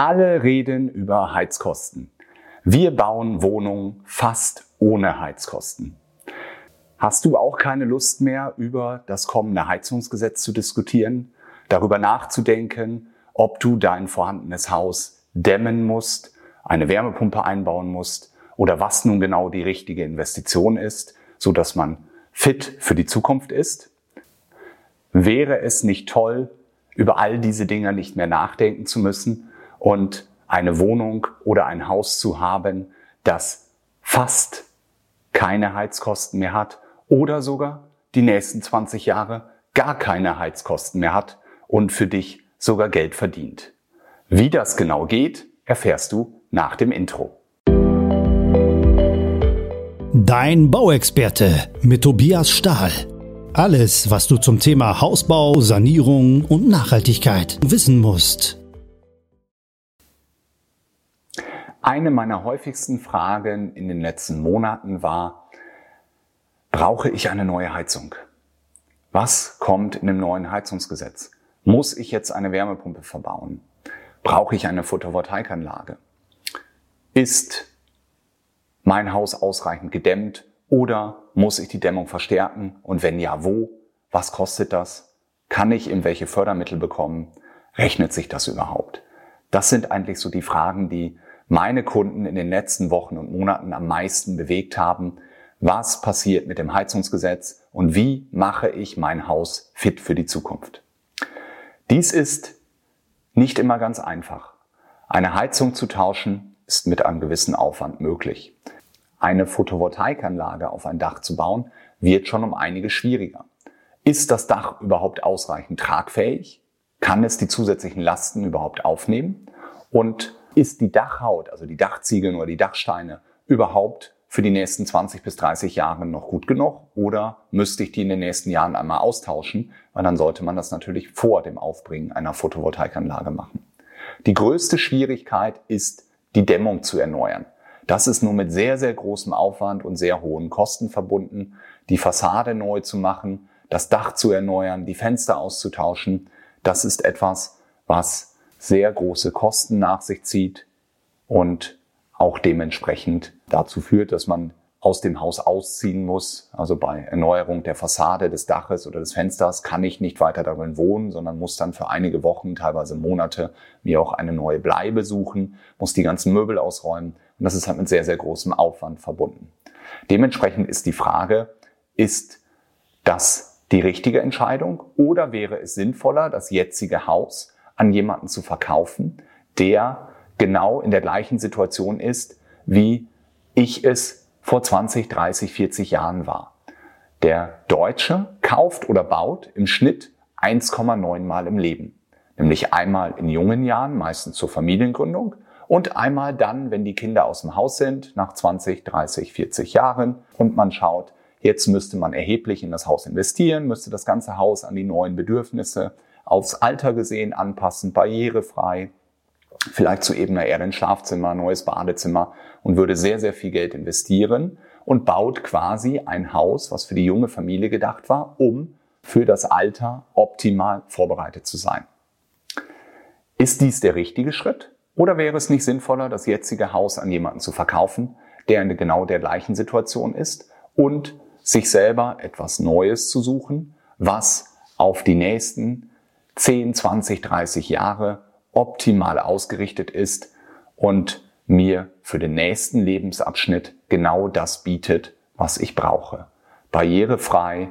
Alle reden über Heizkosten. Wir bauen Wohnungen fast ohne Heizkosten. Hast du auch keine Lust mehr, über das kommende Heizungsgesetz zu diskutieren, darüber nachzudenken, ob du dein vorhandenes Haus dämmen musst, eine Wärmepumpe einbauen musst oder was nun genau die richtige Investition ist, so dass man fit für die Zukunft ist? Wäre es nicht toll, über all diese Dinge nicht mehr nachdenken zu müssen und eine Wohnung oder ein Haus zu haben, das fast keine Heizkosten mehr hat oder sogar die nächsten 20 Jahre gar keine Heizkosten mehr hat und für dich sogar Geld verdient. Wie das genau geht, erfährst du nach dem Intro. Dein Bauexperte mit Tobias Stahl. Alles, was du zum Thema Hausbau, Sanierung und Nachhaltigkeit wissen musst. Eine meiner häufigsten Fragen in den letzten Monaten war, brauche ich eine neue Heizung? Was kommt in dem neuen Heizungsgesetz? Muss ich jetzt eine Wärmepumpe verbauen? Brauche ich eine Photovoltaikanlage? Ist mein Haus ausreichend gedämmt oder muss ich die Dämmung verstärken? Und wenn ja, wo? Was kostet das? Kann ich irgendwelche Fördermittel bekommen? Rechnet sich das überhaupt? Das sind eigentlich so die Fragen, die meine Kunden in den letzten Wochen und Monaten am meisten bewegt haben. Was passiert mit dem Heizungsgesetz und wie mache ich mein Haus fit für die Zukunft? Dies ist nicht immer ganz einfach. Eine Heizung zu tauschen ist mit einem gewissen Aufwand möglich. Eine Photovoltaikanlage auf ein Dach zu bauen wird schon um einige schwieriger. Ist das Dach überhaupt ausreichend tragfähig? Kann es die zusätzlichen Lasten überhaupt aufnehmen? Und ist die Dachhaut, also die Dachziegeln oder die Dachsteine überhaupt für die nächsten 20 bis 30 Jahre noch gut genug oder müsste ich die in den nächsten Jahren einmal austauschen, weil dann sollte man das natürlich vor dem Aufbringen einer Photovoltaikanlage machen. Die größte Schwierigkeit ist, die Dämmung zu erneuern. Das ist nur mit sehr, sehr großem Aufwand und sehr hohen Kosten verbunden, die Fassade neu zu machen, das Dach zu erneuern, die Fenster auszutauschen. Das ist etwas, was sehr große Kosten nach sich zieht und auch dementsprechend dazu führt, dass man aus dem Haus ausziehen muss. Also bei Erneuerung der Fassade, des Daches oder des Fensters kann ich nicht weiter darin wohnen, sondern muss dann für einige Wochen, teilweise Monate, mir auch eine neue Bleibe suchen, muss die ganzen Möbel ausräumen. Und das ist halt mit sehr, sehr großem Aufwand verbunden. Dementsprechend ist die Frage, ist das die richtige Entscheidung oder wäre es sinnvoller, das jetzige Haus an jemanden zu verkaufen, der genau in der gleichen Situation ist, wie ich es vor 20, 30, 40 Jahren war. Der Deutsche kauft oder baut im Schnitt 1,9 Mal im Leben. Nämlich einmal in jungen Jahren, meistens zur Familiengründung, und einmal dann, wenn die Kinder aus dem Haus sind, nach 20, 30, 40 Jahren und man schaut, jetzt müsste man erheblich in das Haus investieren, müsste das ganze Haus an die neuen Bedürfnisse aufs Alter gesehen anpassen, barrierefrei, vielleicht zu ebener Erde ein Schlafzimmer, neues Badezimmer und würde sehr, sehr viel Geld investieren und baut quasi ein Haus, was für die junge Familie gedacht war, um für das Alter optimal vorbereitet zu sein. Ist dies der richtige Schritt? Oder wäre es nicht sinnvoller, das jetzige Haus an jemanden zu verkaufen, der in genau der gleichen Situation ist und sich selber etwas Neues zu suchen, was auf die nächsten 10, 20, 30 Jahre optimal ausgerichtet ist und mir für den nächsten Lebensabschnitt genau das bietet, was ich brauche. Barrierefrei,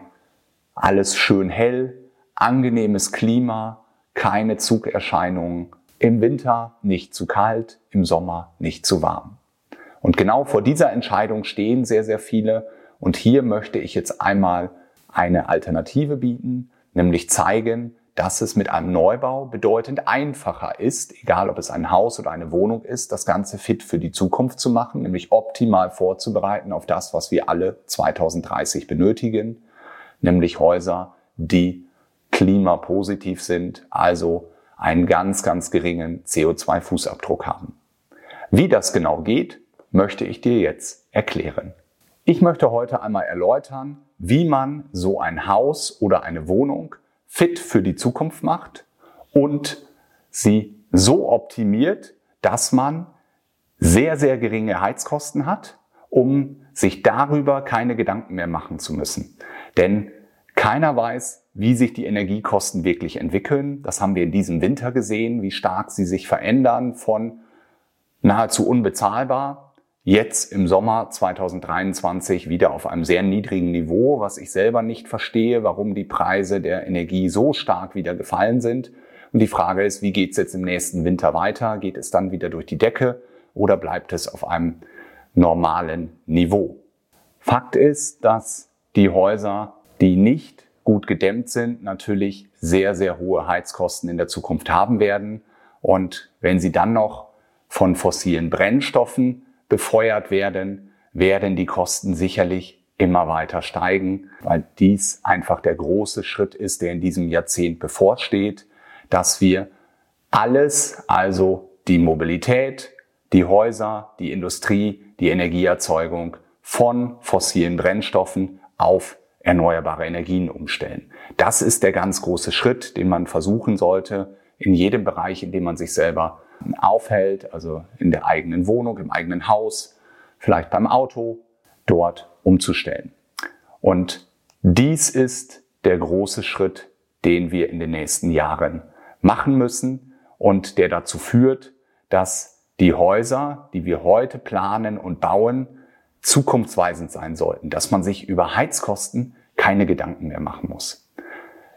alles schön hell, angenehmes Klima, keine Zugerscheinungen, im Winter nicht zu kalt, im Sommer nicht zu warm. Und genau vor dieser Entscheidung stehen sehr, sehr viele. Und hier möchte ich jetzt einmal eine Alternative bieten, nämlich zeigen, dass es mit einem Neubau bedeutend einfacher ist, egal ob es ein Haus oder eine Wohnung ist, das Ganze fit für die Zukunft zu machen, nämlich optimal vorzubereiten auf das, was wir alle 2030 benötigen, nämlich Häuser, die klimapositiv sind, also einen ganz, ganz geringen CO2-Fußabdruck haben. Wie das genau geht, möchte ich dir jetzt erklären. Ich möchte heute einmal erläutern, wie man so ein Haus oder eine Wohnung fit für die Zukunft macht und sie so optimiert, dass man sehr, sehr geringe Heizkosten hat, um sich darüber keine Gedanken mehr machen zu müssen. Denn keiner weiß, wie sich die Energiekosten wirklich entwickeln. Das haben wir in diesem Winter gesehen, wie stark sie sich verändern von nahezu unbezahlbar jetzt im Sommer 2023 wieder auf einem sehr niedrigen Niveau, was ich selber nicht verstehe, warum die Preise der Energie so stark wieder gefallen sind. Und die Frage ist, wie geht es jetzt im nächsten Winter weiter? Geht es dann wieder durch die Decke oder bleibt es auf einem normalen Niveau? Fakt ist, dass die Häuser, die nicht gut gedämmt sind, natürlich sehr, sehr hohe Heizkosten in der Zukunft haben werden. Und wenn sie dann noch von fossilen Brennstoffen befeuert werden, werden die Kosten sicherlich immer weiter steigen, weil dies einfach der große Schritt ist, der in diesem Jahrzehnt bevorsteht, dass wir alles, also die Mobilität, die Häuser, die Industrie, die Energieerzeugung von fossilen Brennstoffen auf erneuerbare Energien umstellen. Das ist der ganz große Schritt, den man versuchen sollte, in jedem Bereich, in dem man sich selber aufhält, also in der eigenen Wohnung, im eigenen Haus, vielleicht beim Auto, dort umzustellen. Und dies ist der große Schritt, den wir in den nächsten Jahren machen müssen und der dazu führt, dass die Häuser, die wir heute planen und bauen, zukunftsweisend sein sollten, dass man sich über Heizkosten keine Gedanken mehr machen muss.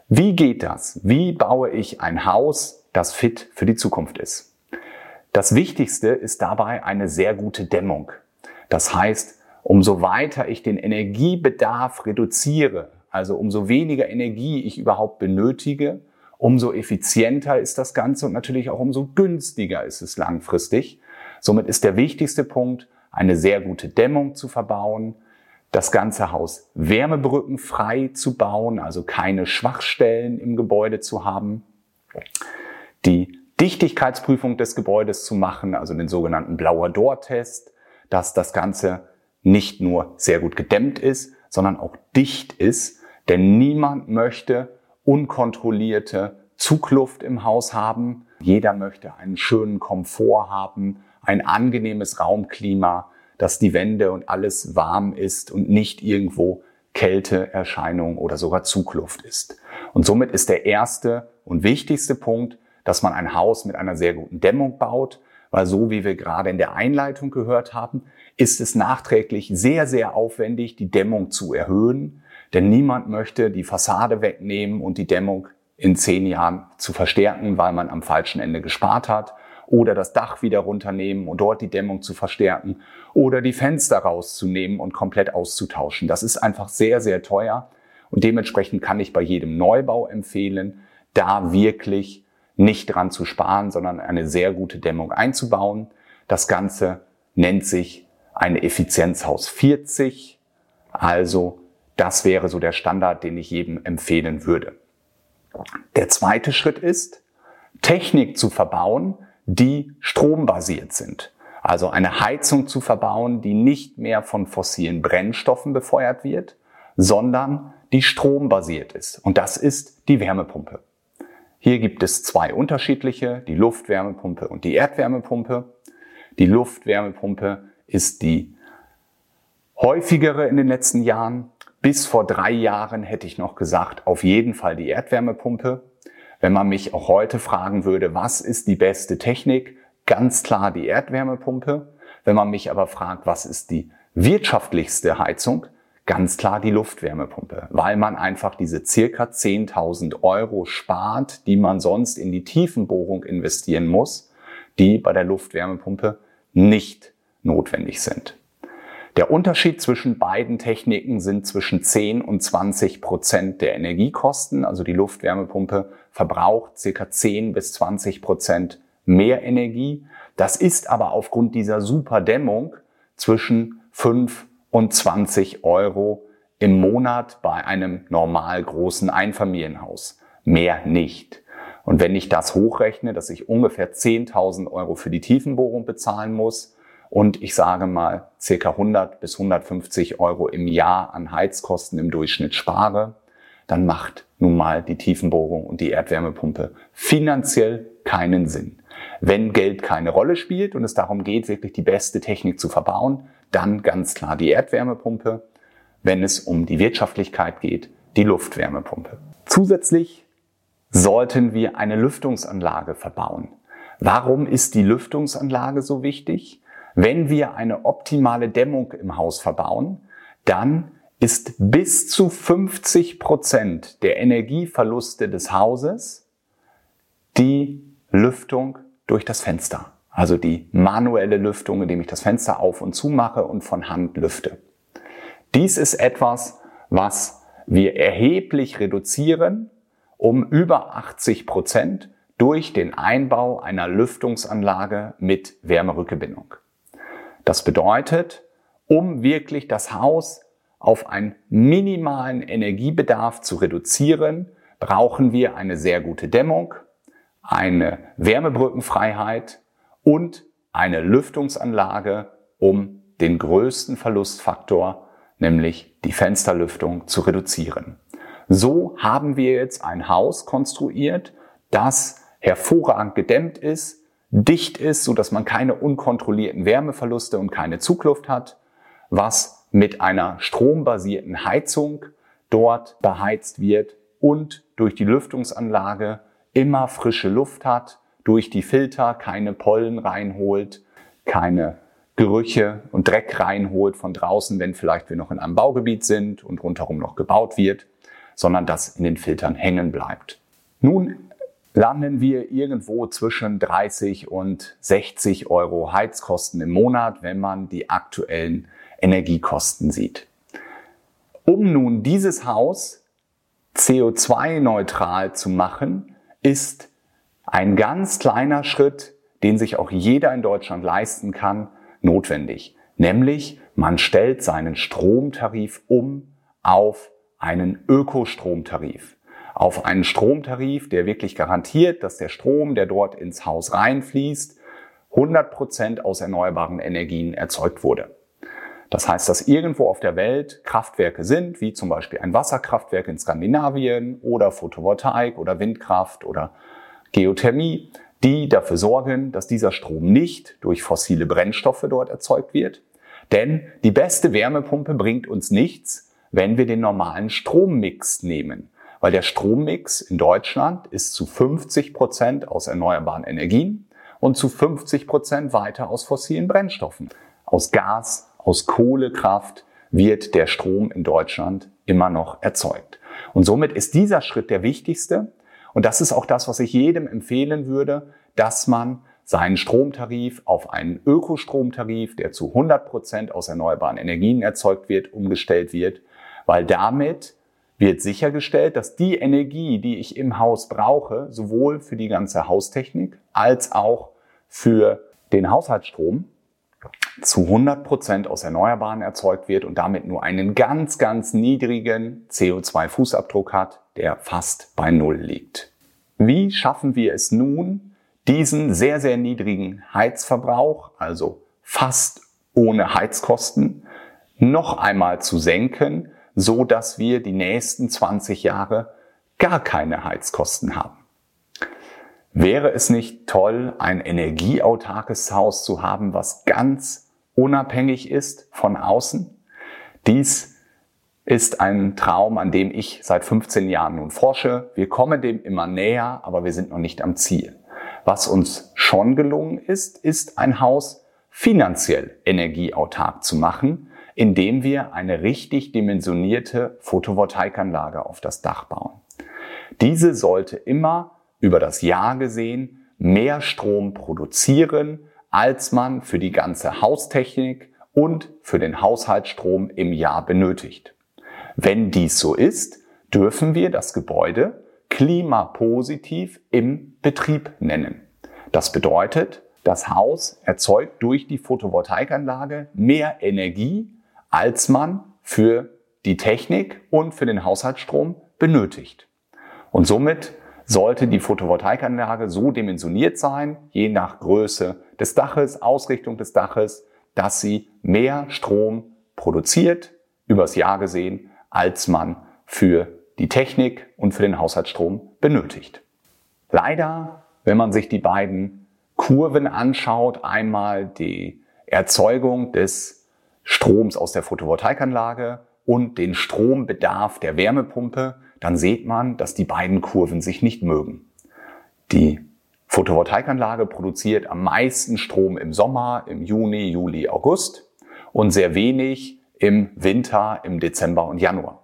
Wie geht das? Wie baue ich ein Haus, das fit für die Zukunft ist? Das Wichtigste ist dabei eine sehr gute Dämmung. Das heißt, umso weiter ich den Energiebedarf reduziere, also umso weniger Energie ich überhaupt benötige, umso effizienter ist das Ganze und natürlich auch umso günstiger ist es langfristig. Somit ist der wichtigste Punkt, eine sehr gute Dämmung zu verbauen, das ganze Haus wärmebrückenfrei zu bauen, also keine Schwachstellen im Gebäude zu haben, die Dichtigkeitsprüfung des Gebäudes zu machen, also den sogenannten Blauer Door-Test, dass das Ganze nicht nur sehr gut gedämmt ist, sondern auch dicht ist. Denn niemand möchte unkontrollierte Zugluft im Haus haben. Jeder möchte einen schönen Komfort haben, ein angenehmes Raumklima, dass die Wände und alles warm ist und nicht irgendwo Kälteerscheinung oder sogar Zugluft ist. Und somit ist der erste und wichtigste Punkt, dass man ein Haus mit einer sehr guten Dämmung baut, weil so wie wir gerade in der Einleitung gehört haben, ist es nachträglich sehr, sehr aufwendig, die Dämmung zu erhöhen, denn niemand möchte die Fassade wegnehmen und die Dämmung in zehn Jahren zu verstärken, weil man am falschen Ende gespart hat, oder das Dach wieder runternehmen und dort die Dämmung zu verstärken, oder die Fenster rauszunehmen und komplett auszutauschen. Das ist einfach sehr, sehr teuer. Und dementsprechend kann ich bei jedem Neubau empfehlen, da wirklich nicht dran zu sparen, sondern eine sehr gute Dämmung einzubauen. Das Ganze nennt sich eine Effizienzhaus 40. Also das wäre so der Standard, den ich jedem empfehlen würde. Der zweite Schritt ist, Technik zu verbauen, die strombasiert sind. Also eine Heizung zu verbauen, die nicht mehr von fossilen Brennstoffen befeuert wird, sondern die strombasiert ist. Und das ist die Wärmepumpe. Hier gibt es zwei unterschiedliche, die Luftwärmepumpe und die Erdwärmepumpe. Die Luftwärmepumpe ist die häufigere in den letzten Jahren. Bis vor drei Jahren hätte ich noch gesagt, auf jeden Fall die Erdwärmepumpe. Wenn man mich auch heute fragen würde, was ist die beste Technik? Ganz klar die Erdwärmepumpe. Wenn man mich aber fragt, was ist die wirtschaftlichste Heizung? Ganz klar die Luftwärmepumpe, weil man einfach diese circa 10.000 Euro spart, die man sonst in die Tiefenbohrung investieren muss, die bei der Luftwärmepumpe nicht notwendig sind. Der Unterschied zwischen beiden Techniken sind zwischen 10 und 20 Prozent der Energiekosten. Also die Luftwärmepumpe verbraucht circa 10 bis 20 Prozent mehr Energie. Das ist aber aufgrund dieser Superdämmung zwischen 5 und 20 Euro im Monat bei einem normal großen Einfamilienhaus. Mehr nicht. Und wenn ich das hochrechne, dass ich ungefähr 10.000 Euro für die Tiefenbohrung bezahlen muss und ich sage mal circa 100 bis 150 Euro im Jahr an Heizkosten im Durchschnitt spare, dann macht nun mal die Tiefenbohrung und die Erdwärmepumpe finanziell keinen Sinn. Wenn Geld keine Rolle spielt und es darum geht, wirklich die beste Technik zu verbauen, dann ganz klar die Erdwärmepumpe. Wenn es um die Wirtschaftlichkeit geht, die Luftwärmepumpe. Zusätzlich sollten wir eine Lüftungsanlage verbauen. Warum ist die Lüftungsanlage so wichtig? Wenn wir eine optimale Dämmung im Haus verbauen, dann ist bis zu 50 Prozent der Energieverluste des Hauses die Lüftung durch das Fenster. Also die manuelle Lüftung, indem ich das Fenster auf und zu mache und von Hand lüfte. Dies ist etwas, was wir erheblich reduzieren um über 80 Prozent durch den Einbau einer Lüftungsanlage mit Wärmerückgewinnung. Das bedeutet, um wirklich das Haus auf einen minimalen Energiebedarf zu reduzieren, brauchen wir eine sehr gute Dämmung, eine Wärmebrückenfreiheit und eine Lüftungsanlage, um den größten Verlustfaktor, nämlich die Fensterlüftung, zu reduzieren. So haben wir jetzt ein Haus konstruiert, das hervorragend gedämmt ist, dicht ist, so dass man keine unkontrollierten Wärmeverluste und keine Zugluft hat, was mit einer strombasierten Heizung dort beheizt wird und durch die Lüftungsanlage immer frische Luft hat, durch die Filter keine Pollen reinholt, keine Gerüche und Dreck reinholt von draußen, wenn vielleicht wir noch in einem Baugebiet sind und rundherum noch gebaut wird, sondern das in den Filtern hängen bleibt. Nun landen wir irgendwo zwischen 30 und 60 Euro Heizkosten im Monat, wenn man die aktuellen Energiekosten sieht. Um nun dieses Haus CO2-neutral zu machen, ist ein ganz kleiner Schritt, den sich auch jeder in Deutschland leisten kann, notwendig. Nämlich, man stellt seinen Stromtarif um auf einen Ökostromtarif. Auf einen Stromtarif, der wirklich garantiert, dass der Strom, der dort ins Haus reinfließt, 100 Prozent aus erneuerbaren Energien erzeugt wurde. Das heißt, dass irgendwo auf der Welt Kraftwerke sind, wie zum Beispiel ein Wasserkraftwerk in Skandinavien oder Photovoltaik oder Windkraft oder Geothermie, die dafür sorgen, dass dieser Strom nicht durch fossile Brennstoffe dort erzeugt wird. Denn die beste Wärmepumpe bringt uns nichts, wenn wir den normalen Strommix nehmen. Weil der Strommix in Deutschland ist zu 50 Prozent aus erneuerbaren Energien und zu 50 Prozent weiter aus fossilen Brennstoffen. Aus Gas, aus Kohlekraft wird der Strom in Deutschland immer noch erzeugt. Und somit ist dieser Schritt der wichtigste. Und das ist auch das, was ich jedem empfehlen würde, dass man seinen Stromtarif auf einen Ökostromtarif, der zu 100 Prozent aus erneuerbaren Energien erzeugt wird, umgestellt wird, weil damit wird sichergestellt, dass die Energie, die ich im Haus brauche, sowohl für die ganze Haustechnik als auch für den Haushaltsstrom, zu 100 Prozent aus Erneuerbaren erzeugt wird und damit nur einen ganz, ganz niedrigen CO2-Fußabdruck hat, der fast bei Null liegt. Wie schaffen wir es nun, diesen sehr, sehr niedrigen Heizverbrauch, also fast ohne Heizkosten, noch einmal zu senken, so dass wir die nächsten 20 Jahre gar keine Heizkosten haben? Wäre es nicht toll, ein energieautarkes Haus zu haben, was ganz unabhängig ist von außen? Dies ist ein Traum, an dem ich seit 15 Jahren nun forsche. Wir kommen dem immer näher, aber wir sind noch nicht am Ziel. Was uns schon gelungen ist, ist ein Haus finanziell energieautark zu machen, indem wir eine richtig dimensionierte Photovoltaikanlage auf das Dach bauen. Diese sollte immer über das Jahr gesehen mehr Strom produzieren, als man für die ganze Haustechnik und für den Haushaltsstrom im Jahr benötigt. Wenn dies so ist, dürfen wir das Gebäude klimapositiv im Betrieb nennen. Das bedeutet, das Haus erzeugt durch die Photovoltaikanlage mehr Energie, als man für die Technik und für den Haushaltsstrom benötigt. Und somit sollte die Photovoltaikanlage so dimensioniert sein, je nach Größe des Daches, Ausrichtung des Daches, dass sie mehr Strom produziert, übers Jahr gesehen, als man für die Technik und für den Haushaltsstrom benötigt. Leider, wenn man sich die beiden Kurven anschaut, einmal die Erzeugung des Stroms aus der Photovoltaikanlage und den Strombedarf der Wärmepumpe, dann sieht man, dass die beiden Kurven sich nicht mögen. Die Photovoltaikanlage produziert am meisten Strom im Sommer, im Juni, Juli, August und sehr wenig im Winter, im Dezember und Januar.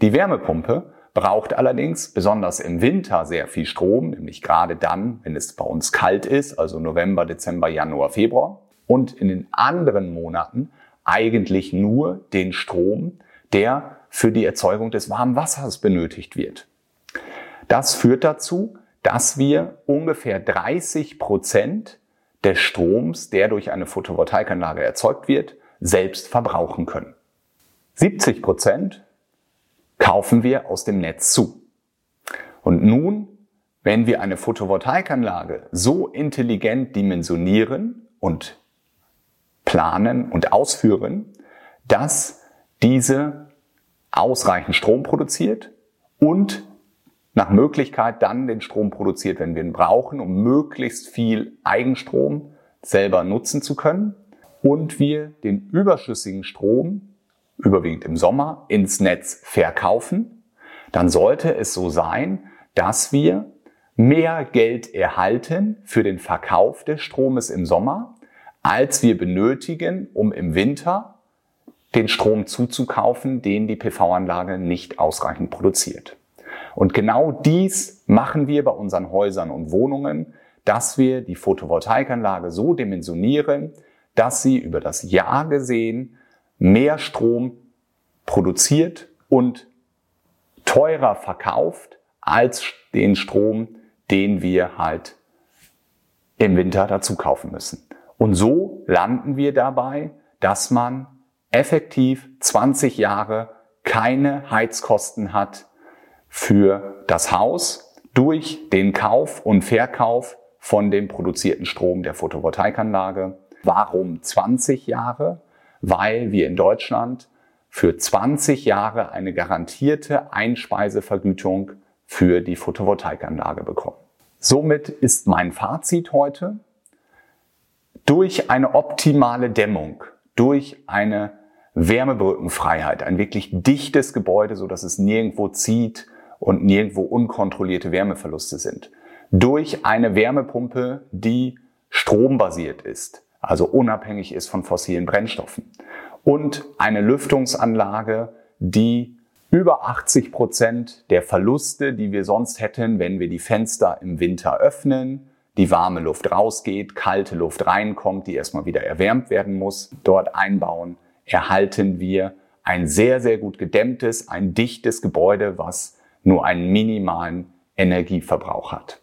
Die Wärmepumpe braucht allerdings besonders im Winter sehr viel Strom, nämlich gerade dann, wenn es bei uns kalt ist, also November, Dezember, Januar, Februar. Und in den anderen Monaten eigentlich nur den Strom, der für die Erzeugung des warmen Wassers benötigt wird. Das führt dazu, dass wir ungefähr 30 Prozent des Stroms, der durch eine Photovoltaikanlage erzeugt wird, selbst verbrauchen können. 70 Prozent kaufen wir aus dem Netz zu. Und nun, wenn wir eine Photovoltaikanlage so intelligent dimensionieren und planen und ausführen, dass diese ausreichend Strom produziert und nach Möglichkeit dann den Strom produziert, wenn wir ihn brauchen, um möglichst viel Eigenstrom selber nutzen zu können. Und wir den überschüssigen Strom überwiegend im Sommer, ins Netz verkaufen, dann sollte es so sein, dass wir mehr Geld erhalten für den Verkauf des Stromes im Sommer, als wir benötigen, um im Winter den Strom zuzukaufen, den die PV-Anlage nicht ausreichend produziert. Und genau dies machen wir bei unseren Häusern und Wohnungen, dass wir die Photovoltaikanlage so dimensionieren, dass sie über das Jahr gesehen mehr Strom produziert und teurer verkauft als den Strom, den wir halt im Winter dazu kaufen müssen. Und so landen wir dabei, dass man effektiv 20 Jahre keine Heizkosten hat für das Haus durch den Kauf und Verkauf von dem produzierten Strom der Photovoltaikanlage. Warum 20 Jahre? weil wir in Deutschland für 20 Jahre eine garantierte Einspeisevergütung für die Photovoltaikanlage bekommen. Somit ist mein Fazit heute, durch eine optimale Dämmung, durch eine Wärmebrückenfreiheit, ein wirklich dichtes Gebäude, so dass es nirgendwo zieht und nirgendwo unkontrollierte Wärmeverluste sind, durch eine Wärmepumpe, die strombasiert ist, also unabhängig ist von fossilen Brennstoffen. Und eine Lüftungsanlage, die über 80 Prozent der Verluste, die wir sonst hätten, wenn wir die Fenster im Winter öffnen, die warme Luft rausgeht, kalte Luft reinkommt, die erstmal wieder erwärmt werden muss, dort einbauen, erhalten wir ein sehr, sehr gut gedämmtes, ein dichtes Gebäude, was nur einen minimalen Energieverbrauch hat.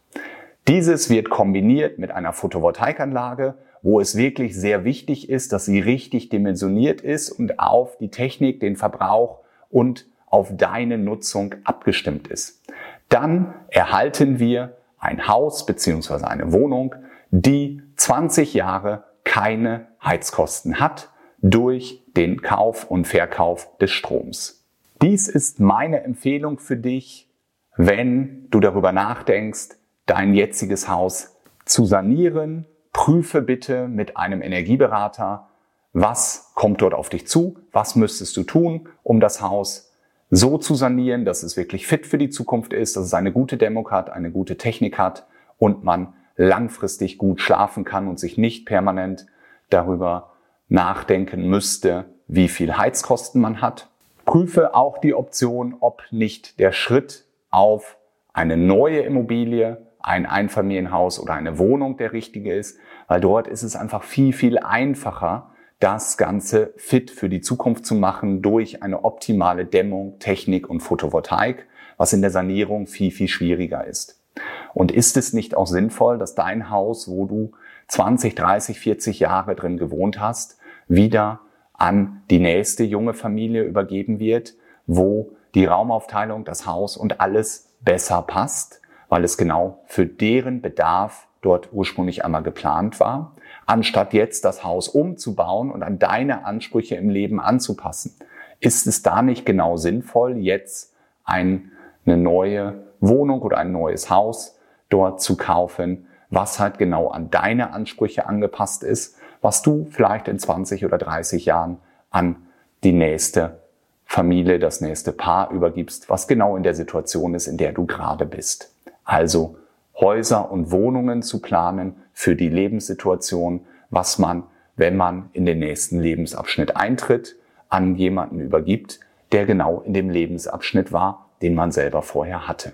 Dieses wird kombiniert mit einer Photovoltaikanlage, wo es wirklich sehr wichtig ist, dass sie richtig dimensioniert ist und auf die Technik, den Verbrauch und auf deine Nutzung abgestimmt ist. Dann erhalten wir ein Haus bzw. eine Wohnung, die 20 Jahre keine Heizkosten hat durch den Kauf und Verkauf des Stroms. Dies ist meine Empfehlung für dich, wenn du darüber nachdenkst, dein jetziges Haus zu sanieren prüfe bitte mit einem Energieberater, was kommt dort auf dich zu, was müsstest du tun, um das Haus so zu sanieren, dass es wirklich fit für die Zukunft ist, dass es eine gute Dämmung hat, eine gute Technik hat und man langfristig gut schlafen kann und sich nicht permanent darüber nachdenken müsste, wie viel Heizkosten man hat. Prüfe auch die Option, ob nicht der Schritt auf eine neue Immobilie ein Einfamilienhaus oder eine Wohnung der richtige ist, weil dort ist es einfach viel, viel einfacher, das Ganze fit für die Zukunft zu machen durch eine optimale Dämmung, Technik und Photovoltaik, was in der Sanierung viel, viel schwieriger ist. Und ist es nicht auch sinnvoll, dass dein Haus, wo du 20, 30, 40 Jahre drin gewohnt hast, wieder an die nächste junge Familie übergeben wird, wo die Raumaufteilung, das Haus und alles besser passt weil es genau für deren Bedarf dort ursprünglich einmal geplant war, anstatt jetzt das Haus umzubauen und an deine Ansprüche im Leben anzupassen. Ist es da nicht genau sinnvoll, jetzt eine neue Wohnung oder ein neues Haus dort zu kaufen, was halt genau an deine Ansprüche angepasst ist, was du vielleicht in 20 oder 30 Jahren an die nächste Familie, das nächste Paar übergibst, was genau in der Situation ist, in der du gerade bist. Also Häuser und Wohnungen zu planen für die Lebenssituation, was man, wenn man in den nächsten Lebensabschnitt eintritt, an jemanden übergibt, der genau in dem Lebensabschnitt war, den man selber vorher hatte.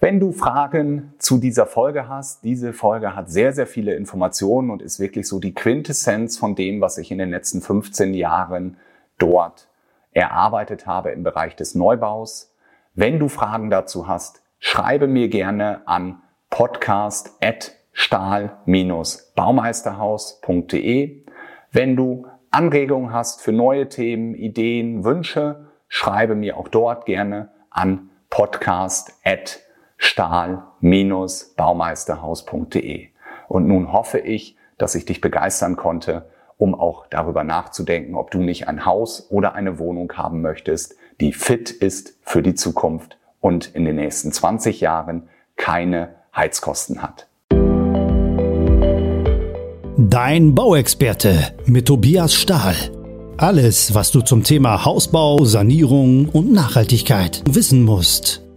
Wenn du Fragen zu dieser Folge hast, diese Folge hat sehr, sehr viele Informationen und ist wirklich so die Quintessenz von dem, was ich in den letzten 15 Jahren dort erarbeitet habe im Bereich des Neubaus. Wenn du Fragen dazu hast, schreibe mir gerne an podcast.stahl-baumeisterhaus.de. Wenn du Anregungen hast für neue Themen, Ideen, Wünsche, schreibe mir auch dort gerne an podcast.stahl-baumeisterhaus.de. Und nun hoffe ich, dass ich dich begeistern konnte, um auch darüber nachzudenken, ob du nicht ein Haus oder eine Wohnung haben möchtest, die fit ist für die Zukunft und in den nächsten 20 Jahren keine Heizkosten hat. Dein Bauexperte mit Tobias Stahl. Alles, was du zum Thema Hausbau, Sanierung und Nachhaltigkeit wissen musst.